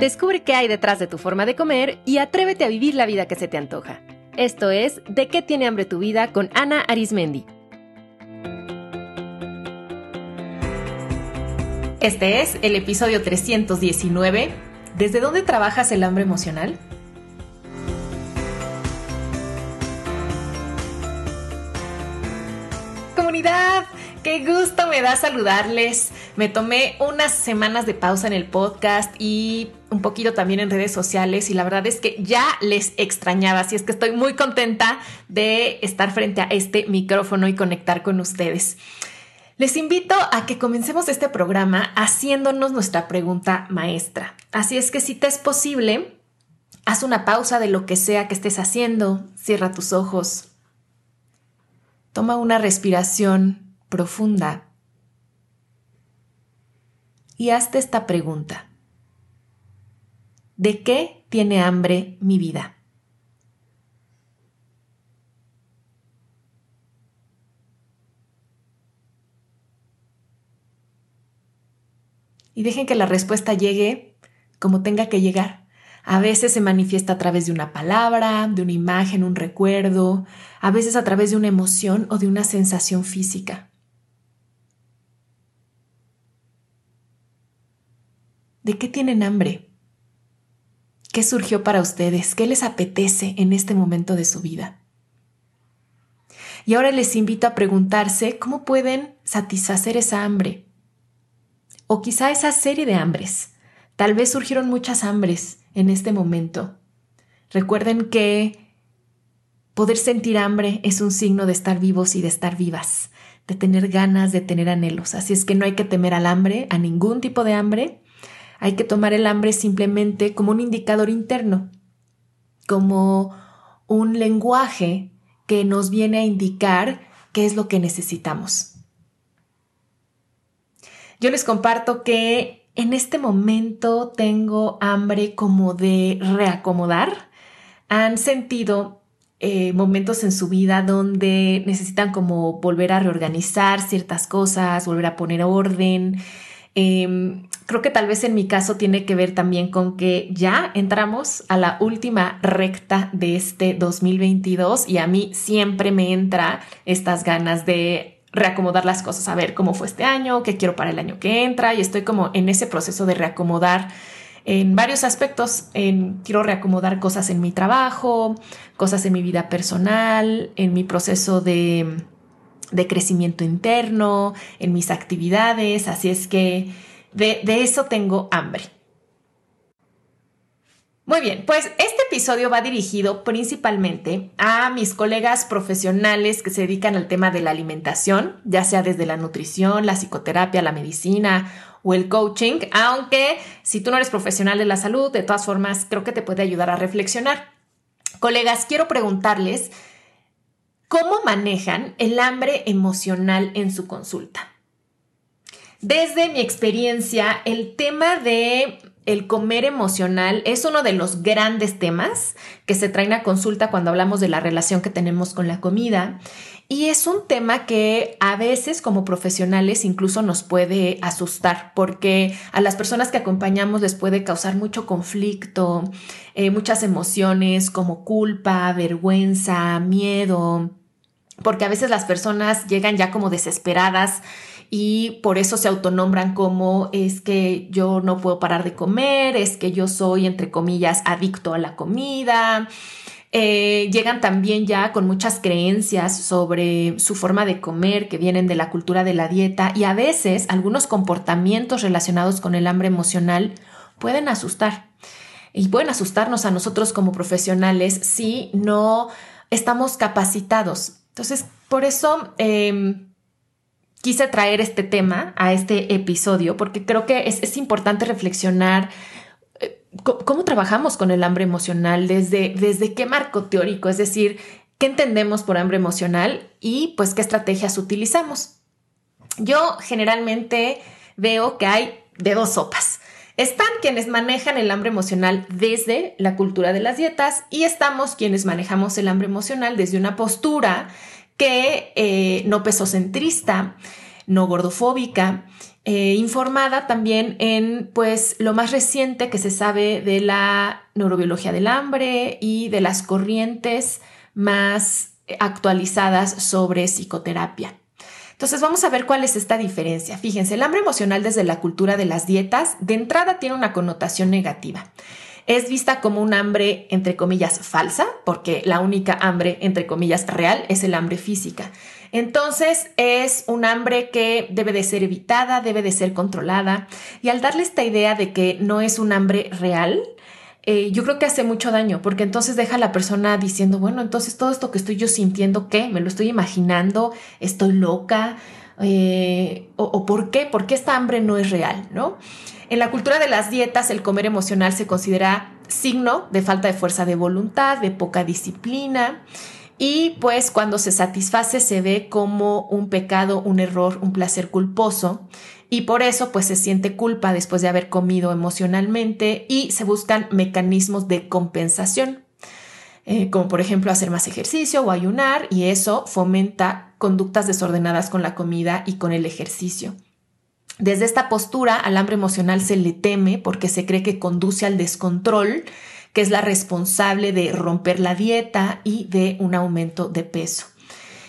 Descubre qué hay detrás de tu forma de comer y atrévete a vivir la vida que se te antoja. Esto es De qué tiene hambre tu vida con Ana Arismendi. Este es el episodio 319. ¿Desde dónde trabajas el hambre emocional? Comunidad, qué gusto me da saludarles. Me tomé unas semanas de pausa en el podcast y un poquito también en redes sociales y la verdad es que ya les extrañaba, así es que estoy muy contenta de estar frente a este micrófono y conectar con ustedes. Les invito a que comencemos este programa haciéndonos nuestra pregunta maestra. Así es que si te es posible, haz una pausa de lo que sea que estés haciendo, cierra tus ojos, toma una respiración profunda y hazte esta pregunta. ¿De qué tiene hambre mi vida? y dejen que la respuesta llegue como tenga que llegar. A veces se manifiesta a través de una palabra, de una imagen, un recuerdo, a veces a través de una emoción o de una sensación física. ¿De qué tienen hambre? ¿Qué surgió para ustedes? ¿Qué les apetece en este momento de su vida? Y ahora les invito a preguntarse cómo pueden satisfacer esa hambre o quizá esa serie de hambres. Tal vez surgieron muchas hambres en este momento. Recuerden que poder sentir hambre es un signo de estar vivos y de estar vivas, de tener ganas, de tener anhelos. Así es que no hay que temer al hambre, a ningún tipo de hambre. Hay que tomar el hambre simplemente como un indicador interno, como un lenguaje que nos viene a indicar qué es lo que necesitamos. Yo les comparto que en este momento tengo hambre como de reacomodar. Han sentido eh, momentos en su vida donde necesitan como volver a reorganizar ciertas cosas, volver a poner orden. Em, creo que tal vez en mi caso tiene que ver también con que ya entramos a la última recta de este 2022 y a mí siempre me entra estas ganas de reacomodar las cosas, a ver cómo fue este año, qué quiero para el año que entra y estoy como en ese proceso de reacomodar en varios aspectos. En, quiero reacomodar cosas en mi trabajo, cosas en mi vida personal, en mi proceso de, de crecimiento interno, en mis actividades, así es que de, de eso tengo hambre. Muy bien, pues este episodio va dirigido principalmente a mis colegas profesionales que se dedican al tema de la alimentación, ya sea desde la nutrición, la psicoterapia, la medicina o el coaching, aunque si tú no eres profesional de la salud, de todas formas creo que te puede ayudar a reflexionar. Colegas, quiero preguntarles cómo manejan el hambre emocional en su consulta. Desde mi experiencia, el tema de el comer emocional es uno de los grandes temas que se traen a consulta cuando hablamos de la relación que tenemos con la comida. Y es un tema que a veces como profesionales incluso nos puede asustar porque a las personas que acompañamos les puede causar mucho conflicto, eh, muchas emociones como culpa, vergüenza, miedo, porque a veces las personas llegan ya como desesperadas y por eso se autonombran como es que yo no puedo parar de comer, es que yo soy, entre comillas, adicto a la comida. Eh, llegan también ya con muchas creencias sobre su forma de comer que vienen de la cultura de la dieta y a veces algunos comportamientos relacionados con el hambre emocional pueden asustar y pueden asustarnos a nosotros como profesionales si no estamos capacitados. Entonces, por eso em, quise traer este tema a este episodio porque creo que es, importante reflexionar eh, cómo trabajamos con el hambre emocional, desde, desde qué marco teórico, es decir, qué entendemos por hambre emocional y pues qué estrategias utilizamos. Yo generalmente veo que hay de dos sopas. Están quienes manejan el hambre emocional desde la cultura de las dietas y estamos quienes manejamos el hambre emocional desde una postura que eh, no pesocentrista, no gordofóbica, eh, informada también en pues lo más reciente que se sabe de la neurobiología del hambre y de las corrientes más actualizadas sobre psicoterapia. Entonces vamos a ver cuál es esta diferencia. Fíjense, el hambre emocional desde la cultura de las dietas de entrada tiene una connotación negativa. Es vista como un hambre, entre comillas, falsa, porque la única hambre, entre comillas, real es el hambre física. Entonces es un hambre que debe de ser evitada, debe de ser controlada. Y al darle esta idea de que no es un hambre real, eh, yo creo que hace mucho daño, porque entonces deja a la persona diciendo, bueno, entonces todo esto que estoy yo sintiendo, ¿qué? ¿Me lo estoy imaginando? ¿Estoy loca? Eh, o, por qué? ¿Por qué esta hambre no es real? ¿No? En la cultura de las dietas, el comer emocional se considera signo de falta de fuerza de voluntad, de poca disciplina. Y pues cuando se satisface se ve como un pecado, un error, un placer culposo y por eso pues se siente culpa después de haber comido emocionalmente y se buscan mecanismos de compensación, eh, como por ejemplo hacer más ejercicio o ayunar y eso fomenta conductas desordenadas con la comida y con el ejercicio. Desde esta postura al hambre emocional se le teme porque se cree que conduce al descontrol, que es la responsable de romper la dieta y de un aumento de peso.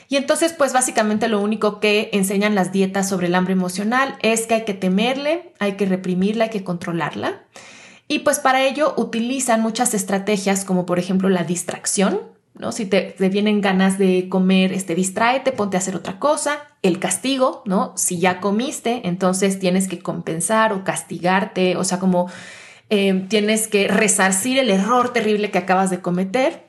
Y entonces, pues básicamente lo único que enseñan las dietas sobre el hambre emocional es que hay que temerle, hay que reprimirla, hay que controlarla. Y pues para ello utilizan muchas estrategias como por ejemplo la distracción, ¿no? Si te, vienen ganas de comer, este, distráete, ponte a hacer otra cosa. El castigo, ¿no? Si ya comiste, entonces tienes que compensar o castigarte, o sea, como eh, tienes que resarcir el error terrible que acabas de cometer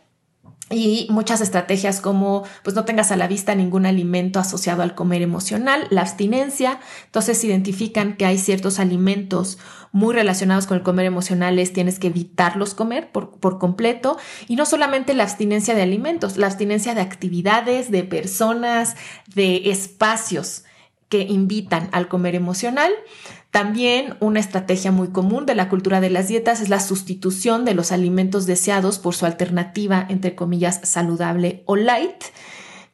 y muchas estrategias como pues no tengas a la vista ningún alimento asociado al comer emocional, la abstinencia, entonces identifican que hay ciertos alimentos muy relacionados con el comer emocional, tienes que evitarlos comer por, por completo y no solamente la abstinencia de alimentos, la abstinencia de actividades, de personas, de espacios que invitan al comer emocional. También una estrategia muy común de la cultura de las dietas es la sustitución de los alimentos deseados por su alternativa, entre comillas, saludable o light,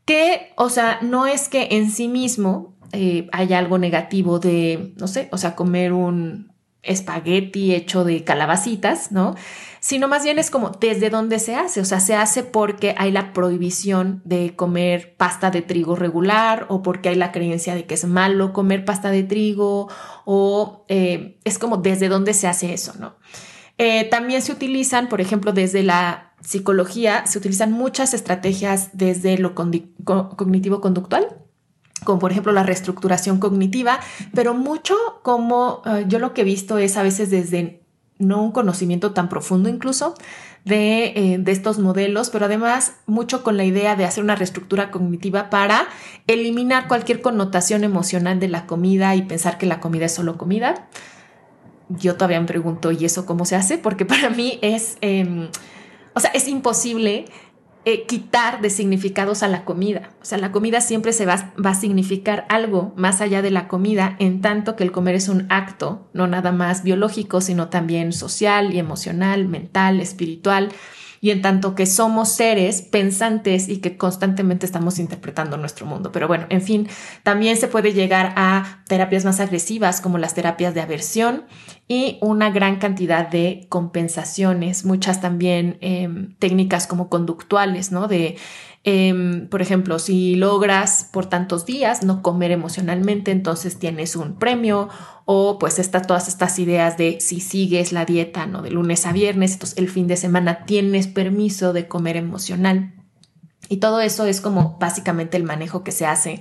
que, o sea, no es que en sí mismo eh, haya algo negativo de, no sé, o sea, comer un espagueti hecho de calabacitas, ¿no? Sino más bien es como desde dónde se hace, o sea, se hace porque hay la prohibición de comer pasta de trigo regular o porque hay la creencia de que es malo comer pasta de trigo o eh, es como desde dónde se hace eso, ¿no? Eh, también se utilizan, por ejemplo, desde la psicología, se utilizan muchas estrategias desde lo cognitivo-conductual, como por ejemplo la reestructuración cognitiva, pero mucho como eh, yo lo que he visto es a veces desde no un conocimiento tan profundo incluso de, eh, de, estos modelos, pero además mucho con la idea de hacer una reestructura cognitiva para eliminar cualquier connotación emocional de la comida y pensar que la comida es solo comida. Yo todavía me pregunto, ¿y eso cómo se hace? Porque para mí es, em, o sea, es imposible eh, quitar de significados a la comida. O sea, la comida siempre se va, va, a significar algo más allá de la comida, en tanto que el comer es un acto, no nada más biológico, sino también social y emocional, mental, espiritual y en tanto que somos seres pensantes y que constantemente estamos interpretando nuestro mundo. Pero bueno, en fin, también se puede llegar a terapias más agresivas como las terapias de aversión y una gran cantidad de compensaciones, muchas también em, técnicas como conductuales, ¿no? De Em, por ejemplo, si logras por tantos días no comer emocionalmente, entonces tienes un premio o pues está todas estas ideas de si sigues la dieta, ¿no? De lunes a viernes, entonces el fin de semana tienes permiso de comer emocional. Y todo eso es como básicamente el manejo que se hace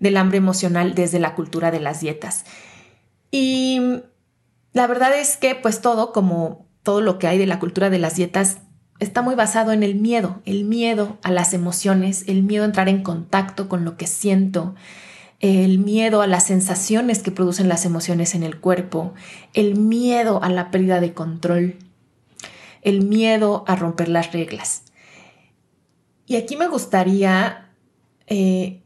del hambre emocional desde la cultura de las dietas. Y la verdad es que pues todo como todo lo que hay de la cultura de las dietas está muy basado en el miedo, el miedo a las emociones, el miedo a entrar en contacto con lo que siento, el miedo a las sensaciones que producen las emociones en el cuerpo, el miedo a la pérdida de control, el miedo a romper las reglas. Y aquí me gustaría eh,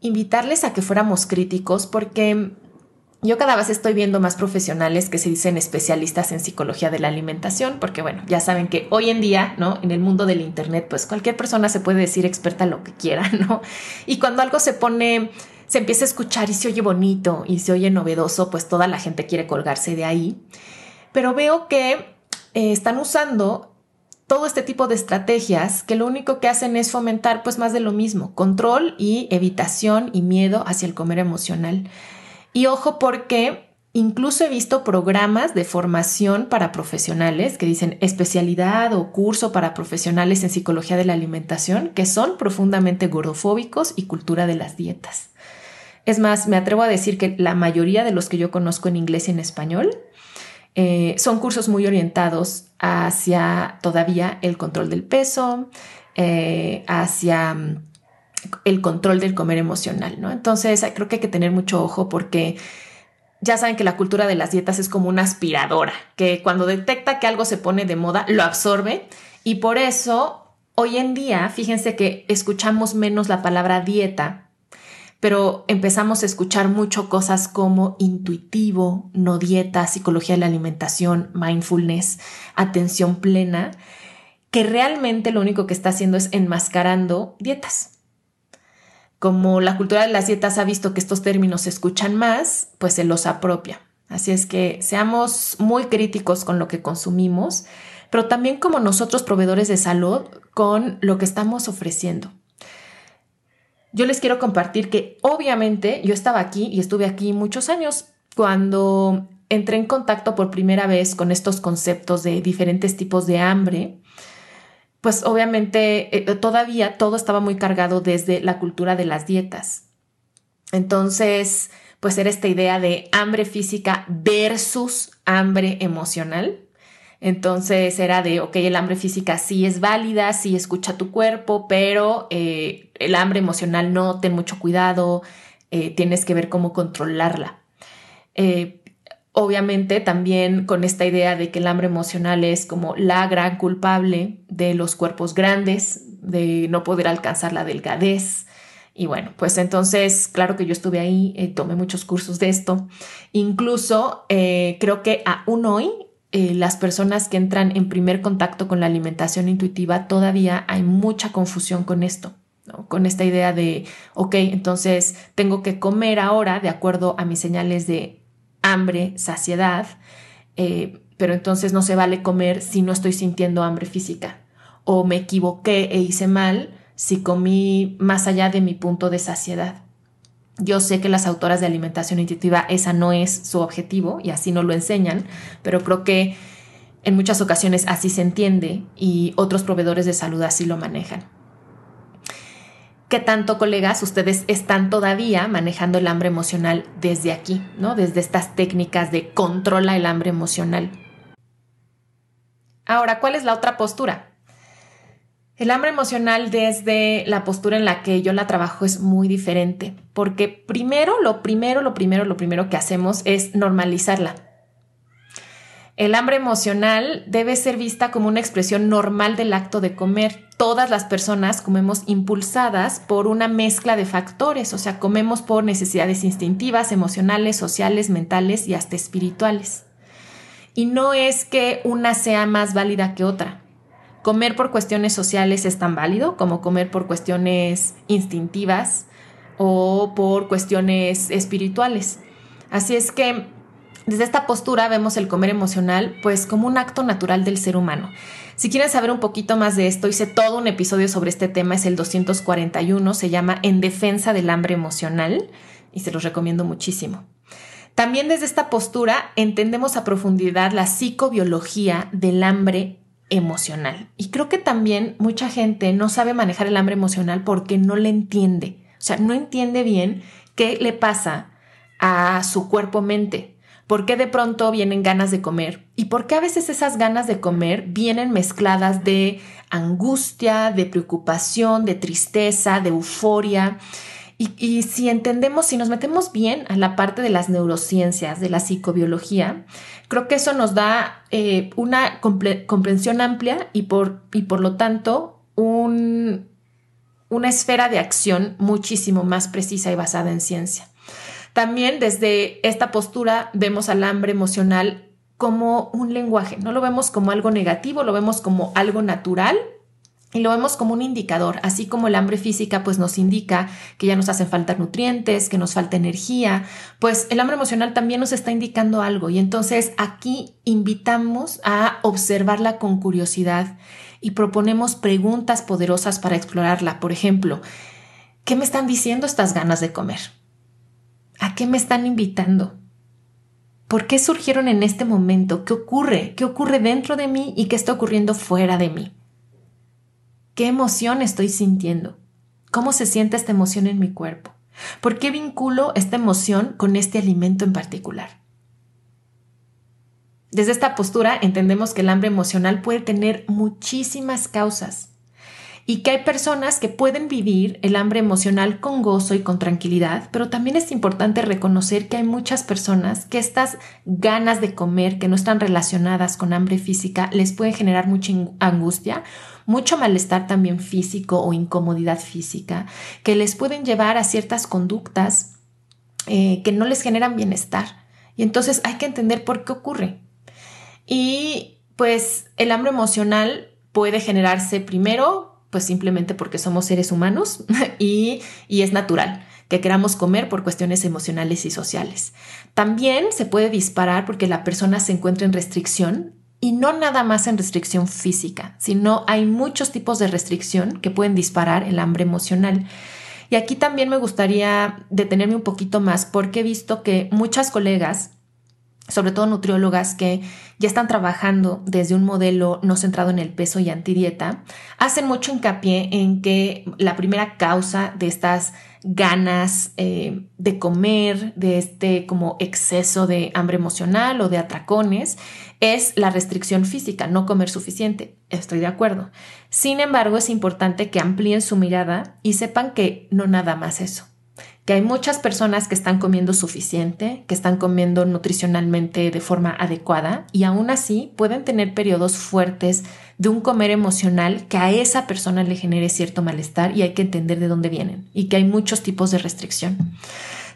invitarles a que fuéramos críticos porque yo cada vez estoy viendo más profesionales que se dicen especialistas en psicología de la alimentación, porque bueno, ya saben que hoy en día, ¿no? En el mundo del Internet, pues cualquier persona se puede decir experta lo que quiera, ¿no? Y cuando algo se pone se empieza a escuchar y se oye bonito y se oye novedoso, pues toda la gente quiere colgarse de ahí. Pero veo que eh, están usando todo este tipo de estrategias que lo único que hacen es fomentar pues más de lo mismo, control y evitación y miedo hacia el comer emocional. Y ojo porque incluso he visto programas de formación para profesionales que dicen especialidad o curso para profesionales en psicología de la alimentación que son profundamente gordofóbicos y cultura de las dietas. Es más, me atrevo a decir que la mayoría de los que yo conozco en inglés y en español eh, son cursos muy orientados hacia todavía el control del peso, eh, hacia mm, el control del comer emocional, ¿no? Entonces creo que hay que tener mucho ojo porque ya saben que la cultura de las dietas es como una aspiradora, que cuando detecta que algo se pone de moda, lo absorbe y por eso hoy en día, fíjense que escuchamos menos la palabra dieta pero empezamos a escuchar mucho cosas como intuitivo, no dieta, psicología de la alimentación, mindfulness, atención plena, que realmente lo único que está haciendo es enmascarando dietas. Como la cultura de las dietas ha visto que estos términos se escuchan más, pues se los apropia. Así es que seamos muy críticos con lo que consumimos, pero también como nosotros proveedores de salud con lo que estamos ofreciendo yo les quiero compartir que obviamente yo estaba aquí y estuve aquí muchos años cuando entré en contacto por primera vez con estos conceptos de diferentes tipos de hambre, pues obviamente eh, todavía todo estaba muy cargado desde la cultura de las dietas. Entonces, pues era esta idea de hambre física versus hambre emocional. Entonces era de, ok, el hambre física sí es válida, sí escucha tu cuerpo, pero eh, el hambre emocional no, ten mucho cuidado, eh, tienes que ver cómo controlarla. Eh, obviamente también con esta idea de que el hambre emocional es como la gran culpable de los cuerpos grandes, de no poder alcanzar la delgadez. Y bueno, pues entonces, claro que yo estuve ahí, tomé muchos cursos de esto. Incluso creo que aún hoy eh, las personas que entran en primer contacto con la alimentación intuitiva, todavía hay mucha confusión con esto, con esta idea de, ok, entonces tengo que comer ahora de acuerdo a mis señales de hambre, saciedad, eh, pero entonces no se vale comer si no estoy sintiendo hambre física. O me equivoqué e hice mal si comí más allá de mi punto de saciedad. Yo sé que las autoras de alimentación intuitiva esa no es su objetivo y así no lo enseñan, pero creo que en muchas ocasiones así se entiende y otros proveedores de salud así lo manejan. ¿Qué tanto, colegas, ustedes están todavía manejando el hambre emocional desde aquí, ¿no? Desde estas técnicas de controla el hambre emocional. Ahora, ¿cuál es la otra postura? El hambre emocional desde la postura en la que yo la trabajo es muy diferente, porque primero, lo primero, lo primero, lo primero que hacemos es normalizarla. El hambre emocional debe ser vista como una expresión normal del acto de comer. Todas las personas comemos impulsadas por una mezcla de factores, o sea, comemos por necesidades instintivas, emocionales, sociales, mentales y hasta espirituales. Y no es que una sea más válida que otra comer por cuestiones sociales es tan válido como comer por cuestiones instintivas o por cuestiones espirituales. Así es que desde esta postura vemos el comer emocional pues como un acto natural del ser humano. Si quieren saber un poquito más de esto, hice todo un episodio sobre este tema, es el 241, se llama En defensa del hambre emocional y se los recomiendo muchísimo. También desde esta postura entendemos a profundidad la psicobiología del hambre emocional. Y creo que también mucha gente no sabe manejar el hambre emocional porque no le entiende. O sea, no entiende bien qué le pasa a su cuerpo-mente. ¿Por qué de pronto vienen ganas de comer? ¿Y por qué a veces esas ganas de comer vienen mezcladas de angustia, de preocupación, de tristeza, de euforia? Y, si entendemos, si nos metemos bien a la parte de las neurociencias, de la psicobiología, creo que eso nos da eh, una comprensión amplia y por, y por lo tanto un, una esfera de acción muchísimo más precisa y basada en ciencia. También desde esta postura vemos al hambre emocional como un lenguaje, no lo vemos como algo negativo, lo vemos como algo natural y lo vemos como un indicador, así como el hambre física pues nos indica que ya nos hacen falta nutrientes, que nos falta energía, pues el hambre emocional también nos está indicando algo y entonces aquí invitamos a observarla con curiosidad y proponemos preguntas poderosas para explorarla. Por ejemplo, ¿qué me están diciendo estas ganas de comer? ¿A qué me están invitando? ¿Por qué surgieron en este momento? ¿Qué ocurre? ¿Qué ocurre dentro de mí y qué está ocurriendo fuera de mí? ¿Qué emoción estoy sintiendo? ¿Cómo se siente esta emoción en mi cuerpo? ¿Por qué vinculo esta emoción con este alimento en particular? Desde esta postura entendemos que el hambre emocional puede tener muchísimas causas y que hay personas que pueden vivir el hambre emocional con gozo y con tranquilidad, pero también es importante reconocer que hay muchas personas que estas ganas de comer que no están relacionadas con hambre física les pueden generar mucha angustia mucho malestar también físico o incomodidad física, que les pueden llevar a ciertas conductas eh, que no les generan bienestar. Y entonces hay que entender por qué ocurre. Y pues el hambre emocional puede generarse primero, pues simplemente porque somos seres humanos y, y es natural que queramos comer por cuestiones emocionales y sociales. También se puede disparar porque la persona se encuentra en restricción y no nada más en restricción física, sino hay muchos tipos de restricción que pueden disparar el hambre emocional. Y aquí también me gustaría detenerme un poquito más porque he visto que muchas colegas, sobre todo nutriólogas que ya están trabajando desde un modelo no centrado en el peso y antidieta, hacen mucho hincapié en que la primera causa de estas ganas eh, de comer, de este como exceso de hambre emocional o de atracones, es la restricción física, no comer suficiente. Estoy de acuerdo. Sin embargo, es importante que amplíen su mirada y sepan que no nada más eso que hay muchas personas que están comiendo suficiente, que están comiendo nutricionalmente de forma adecuada y aún así pueden tener periodos fuertes de un comer emocional que a esa persona le genere cierto malestar y hay que entender de dónde vienen y que hay muchos tipos de restricción.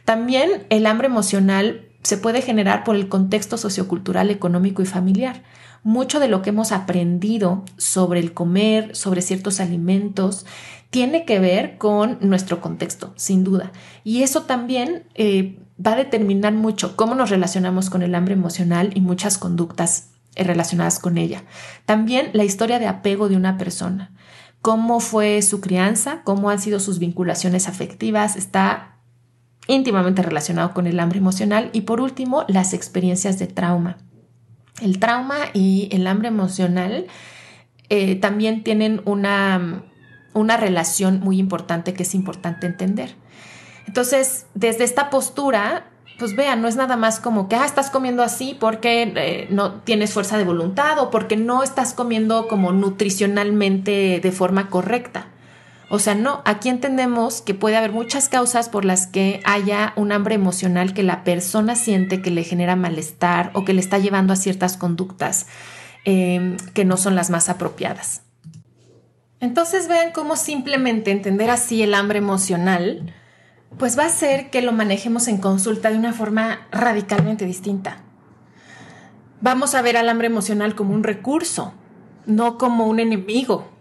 También el hambre emocional se puede generar por el contexto sociocultural, económico y familiar mucho de lo que hemos aprendido sobre el comer, sobre ciertos alimentos, tiene que ver con nuestro contexto, sin duda. Y eso también eh, va a determinar mucho cómo nos relacionamos con el hambre emocional y muchas conductas relacionadas con ella. También la historia de apego de una persona, cómo fue su crianza, cómo han sido sus vinculaciones afectivas, está íntimamente relacionado con el hambre emocional y por último las experiencias de trauma. El trauma y el hambre emocional eh, también tienen una, una relación muy importante que es importante entender. Entonces, desde esta postura, pues vean, no es nada más como que ah, estás comiendo así porque eh, no tienes fuerza de voluntad o porque no estás comiendo como nutricionalmente de forma correcta. O sea, no, aquí entendemos que puede haber muchas causas por las que haya un hambre emocional que la persona siente que le genera malestar o que le está llevando a ciertas conductas em, que no son las más apropiadas. Entonces vean cómo simplemente entender así el hambre emocional, pues va a hacer que lo manejemos en consulta de una forma radicalmente distinta. Vamos a ver al hambre emocional como un recurso, no como un enemigo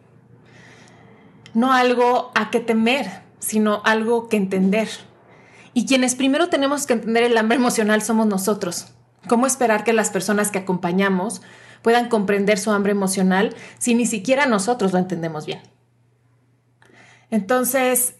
no algo a que temer, sino algo que entender. Y quienes primero tenemos que entender el hambre emocional somos nosotros. ¿Cómo esperar que las personas que acompañamos puedan comprender su hambre emocional si ni siquiera nosotros lo entendemos bien? Entonces,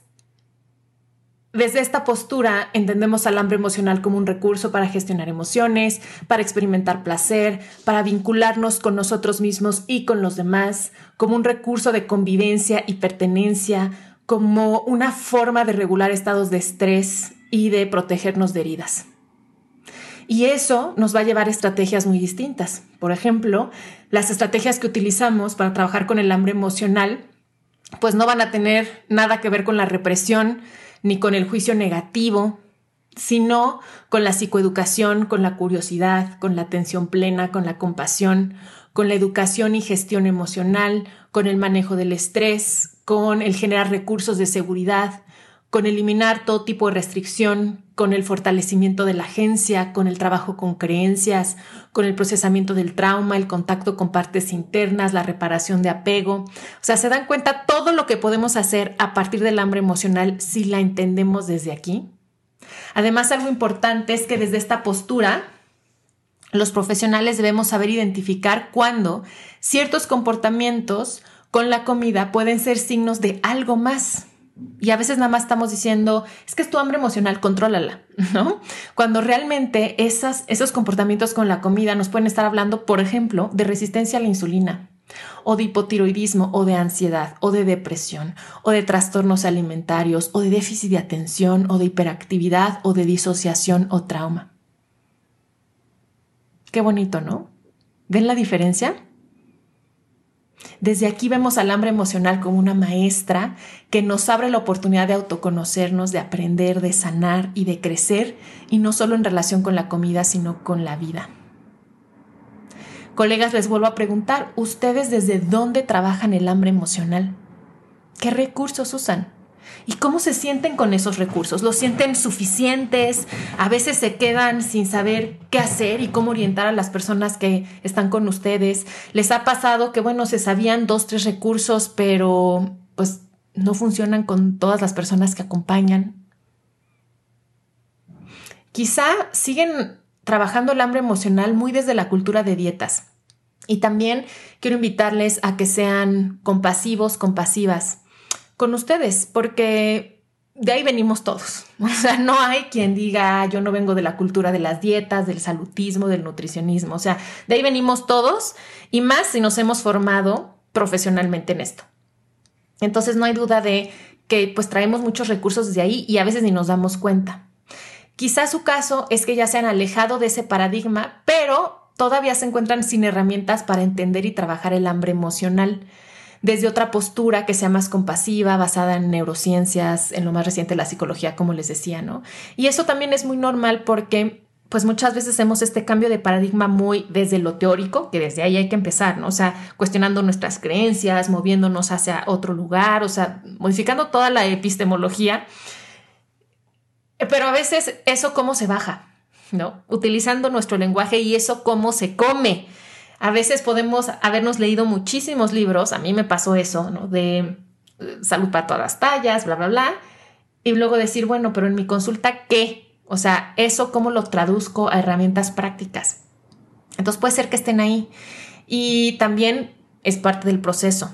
desde esta postura entendemos al hambre emocional como un recurso para gestionar emociones, para experimentar placer, para vincularnos con nosotros mismos y con los demás, como un recurso de convivencia y pertenencia, como una forma de regular estados de estrés y de protegernos de heridas. Y eso nos va a llevar a estrategias muy distintas. Por ejemplo, las estrategias que utilizamos para trabajar con el hambre emocional, pues no van a tener nada que ver con la represión, ni con el juicio negativo, sino con la psicoeducación, con la curiosidad, con la atención plena, con la compasión, con la educación y gestión emocional, con el manejo del estrés, con el generar recursos de seguridad, con eliminar todo tipo de restricción, con el fortalecimiento de la agencia, con el trabajo con creencias, con el procesamiento del trauma, el contacto con partes internas, la reparación de apego. O sea, se dan cuenta todo lo que podemos hacer a partir del hambre emocional si la entendemos desde aquí. Además, algo importante es que desde esta postura, los profesionales debemos saber identificar cuándo ciertos comportamientos con la comida pueden ser signos de algo más y a veces nada más estamos diciendo, es que es tu hambre emocional, contrólala, ¿no? Cuando realmente esos comportamientos con la comida nos pueden estar hablando, por ejemplo, de resistencia a la insulina, o de hipotiroidismo, o de ansiedad, o de depresión, o de trastornos alimentarios, o de déficit de atención, o de hiperactividad, o de disociación o trauma. Qué bonito, ¿no? ¿Ven la diferencia? Desde aquí vemos al hambre emocional como una maestra que nos abre la oportunidad de autoconocernos, de aprender, de sanar y de crecer, y no solo en relación con la comida, sino con la vida. Colegas, les vuelvo a preguntar, ¿ustedes desde dónde trabajan el hambre emocional? ¿Qué recursos usan? ¿Y cómo se sienten con esos recursos? ¿Los sienten suficientes? A veces se quedan sin saber qué hacer y cómo orientar a las personas que están con ustedes. ¿Les ha pasado que, bueno, se sabían dos, tres recursos, pero pues no funcionan con todas las personas que acompañan? Quizá siguen trabajando el hambre emocional muy desde la cultura de dietas. Y también quiero invitarles a que sean compasivos, compasivas con ustedes, porque de ahí venimos todos. O sea, no hay quien diga, yo no vengo de la cultura de las dietas, del salutismo, del nutricionismo. O sea, de ahí venimos todos y más si nos hemos formado profesionalmente en esto. Entonces no hay duda de que pues traemos muchos recursos de ahí y a veces ni nos damos cuenta. Quizás su caso es que ya se han alejado de ese paradigma, pero todavía se encuentran sin herramientas para entender y trabajar el hambre emocional desde otra postura que sea más compasiva, basada en neurociencias, en lo más reciente la psicología, como les decía, ¿no? Y eso también es muy normal porque pues muchas veces hacemos este cambio de paradigma muy desde lo teórico, que desde ahí hay que empezar, ¿no? O sea, cuestionando nuestras creencias, moviéndonos hacia otro lugar, o sea, modificando toda la epistemología. Pero a veces eso cómo se baja, ¿no? Utilizando nuestro lenguaje y eso cómo se come. A veces podemos habernos leído muchísimos libros, a mí me pasó eso, ¿no? De eh, salud para todas las tallas, bla, bla, bla, y luego decir, bueno, pero en mi consulta, ¿qué? O sea, eso cómo lo traduzco a herramientas prácticas. Entonces puede ser que estén ahí y también es parte del proceso.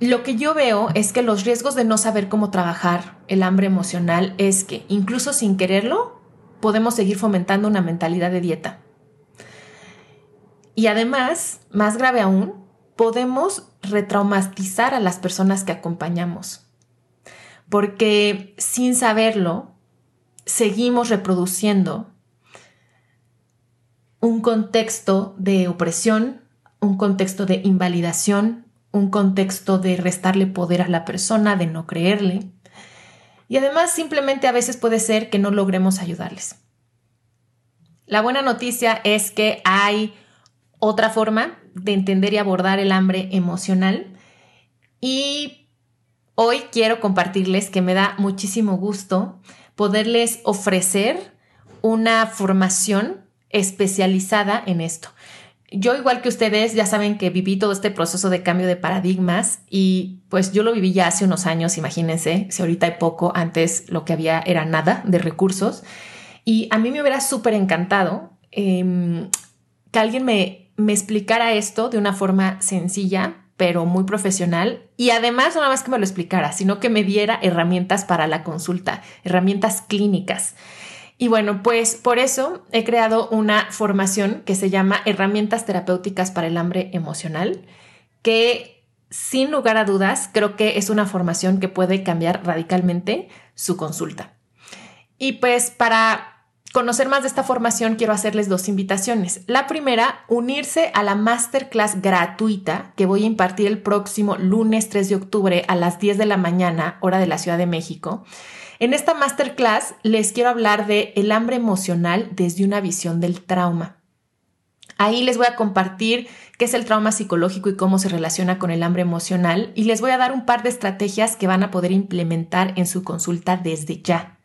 Lo que yo veo es que los riesgos de no saber cómo trabajar el hambre emocional es que incluso sin quererlo, podemos seguir fomentando una mentalidad de dieta. Y además, más grave aún, podemos retraumatizar a las personas que acompañamos. Porque sin saberlo, seguimos reproduciendo un contexto de opresión, un contexto de invalidación, un contexto de restarle poder a la persona, de no creerle. Y además simplemente a veces puede ser que no logremos ayudarles. La buena noticia es que hay otra forma de entender y abordar el hambre emocional. Y hoy quiero compartirles que me da muchísimo gusto poderles ofrecer una formación especializada en esto. Yo, igual que ustedes, ya saben que viví todo este proceso de cambio de paradigmas y pues yo lo viví ya hace unos años, imagínense, si ahorita hay poco, antes lo que había era nada de recursos. Y a mí me hubiera súper encantado em, que alguien me me explicara esto de una forma sencilla, pero muy profesional. Y además, no nada más que me lo explicara, sino que me diera herramientas para la consulta, herramientas clínicas. Y bueno, pues por eso he creado una formación que se llama Herramientas Terapéuticas para el Hambre Emocional, que sin lugar a dudas creo que es una formación que puede cambiar radicalmente su consulta. Y pues para conocer más de esta formación, quiero hacerles dos invitaciones. La primera, unirse a la masterclass gratuita que voy a impartir el próximo lunes 3 de octubre a las 10 de la mañana, hora de la Ciudad de México. En esta masterclass les quiero hablar de el hambre emocional desde una visión del trauma. Ahí les voy a compartir qué es el trauma psicológico y cómo se relaciona con el hambre emocional y les voy a dar un par de estrategias que van a poder implementar en su consulta desde ya.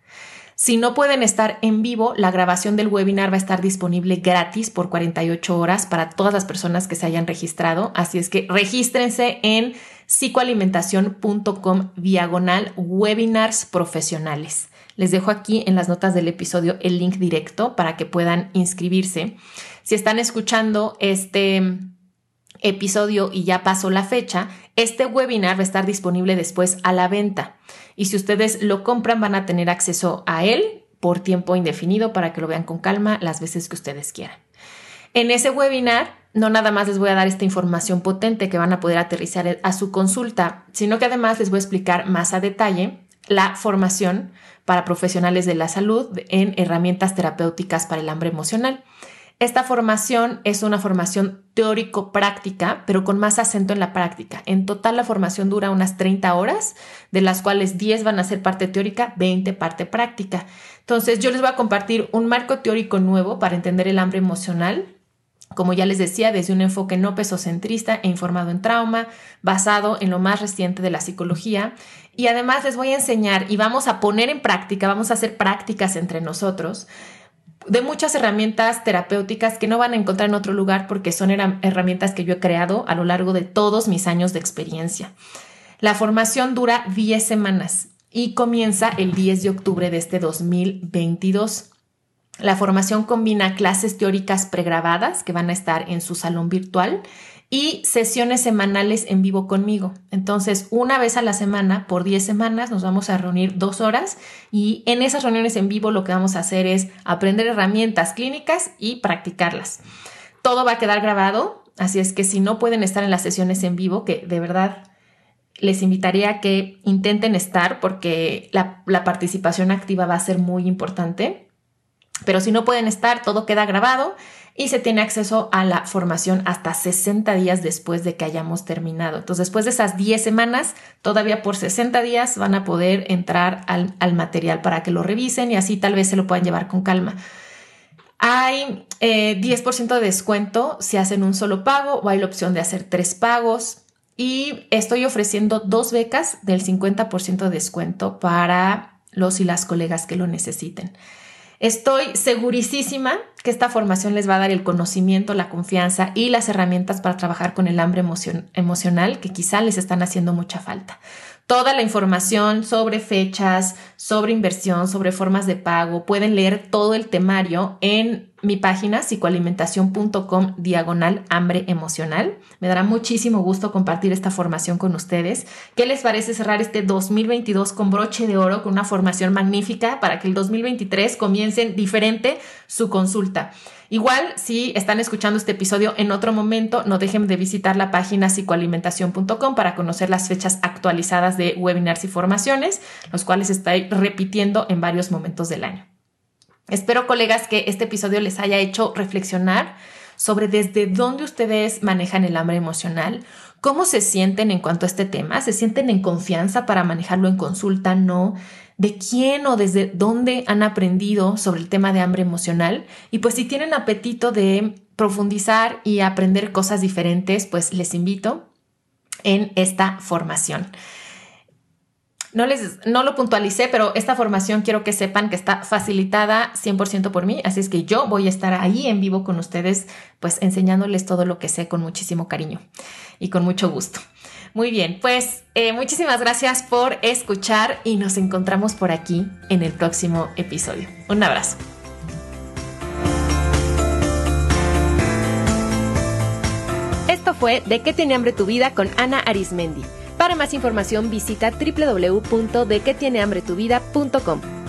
Si no pueden estar en vivo, la grabación del webinar va a estar disponible gratis por 48 horas para todas las personas que se hayan registrado. Así es que regístrense en psicoalimentación.com diagonal webinars profesionales. Les dejo aquí en las notas del episodio el link directo para que puedan inscribirse. Si están escuchando este episodio y ya pasó la fecha, este webinar va a estar disponible después a la venta. Y si ustedes lo compran, van a tener acceso a él por tiempo indefinido para que lo vean con calma las veces que ustedes quieran. En ese webinar, no nada más les voy a dar esta información potente que van a poder aterrizar a su consulta, sino que además les voy a explicar más a detalle la formación para profesionales de la salud en herramientas terapéuticas para el hambre emocional. Esta formación es una formación teórico-práctica, pero con más acento en la práctica. En total la formación dura unas 30 horas, de las cuales 10 van a ser parte teórica, 20 parte práctica. Entonces yo les voy a compartir un marco teórico nuevo para entender el hambre emocional, como ya les decía, desde un enfoque no pesocentrista e informado en trauma, basado en lo más reciente de la psicología. Y además les voy a enseñar y vamos a poner en práctica, vamos a hacer prácticas entre nosotros de muchas herramientas terapéuticas que no van a encontrar en otro lugar porque son herramientas que yo he creado a lo largo de todos mis años de experiencia. La formación dura 10 semanas y comienza el 10 de octubre de este 2022. La formación combina clases teóricas pregrabadas que van a estar en su salón virtual y sesiones semanales en vivo conmigo. Entonces, una vez a la semana, por 10 semanas, nos vamos a reunir dos horas y en esas reuniones en vivo lo que vamos a hacer es aprender herramientas clínicas y practicarlas. Todo va a quedar grabado, así es que si no pueden estar en las sesiones en vivo, que de verdad les invitaría a que intenten estar porque la, la participación activa va a ser muy importante. Pero si no pueden estar, todo queda grabado y se tiene acceso a la formación hasta 60 días después de que hayamos terminado. Entonces, después de esas 10 semanas, todavía por 60 días van a poder entrar al, material para que lo revisen y así tal vez se lo puedan llevar con calma. Hay 10% eh, de descuento si hacen un solo pago o hay la opción de hacer tres pagos. Y estoy ofreciendo dos becas del 50% de descuento para los y las colegas que lo necesiten. Estoy segurísima que esta formación les va a dar el conocimiento, la confianza y las herramientas para trabajar con el hambre emocional que quizá les están haciendo mucha falta. Toda la información sobre fechas, sobre inversión, sobre formas de pago, pueden leer todo el temario en mi página psicoalimentación.com diagonal hambre emocional. Me dará muchísimo gusto compartir esta formación con ustedes. ¿Qué les parece cerrar este 2022 con broche de oro, con una formación magnífica para que el 2023 comiencen diferente su consulta? Igual, si están escuchando este episodio en otro momento, no dejen de visitar la página psicoalimentación.com para conocer las fechas actualizadas de webinars y formaciones, los cuales estoy repitiendo en varios momentos del año. Espero, colegas, que este episodio les haya hecho reflexionar sobre desde dónde ustedes manejan el hambre emocional, cómo se sienten en cuanto a este tema, se sienten en confianza para manejarlo en consulta, no, de quién o desde dónde han aprendido sobre el tema de hambre emocional y pues si tienen apetito de profundizar y aprender cosas diferentes, pues les invito en esta formación. No, les, no lo puntualicé, pero esta formación quiero que sepan que está facilitada 100% por mí, así es que yo voy a estar ahí en vivo con ustedes, pues enseñándoles todo lo que sé con muchísimo cariño y con mucho gusto. Muy bien, pues eh, muchísimas gracias por escuchar y nos encontramos por aquí en el próximo episodio. Un abrazo. Esto fue De qué tiene hambre tu vida con Ana Arismendi. Para más información visita www.dequetienehambretuvida.com.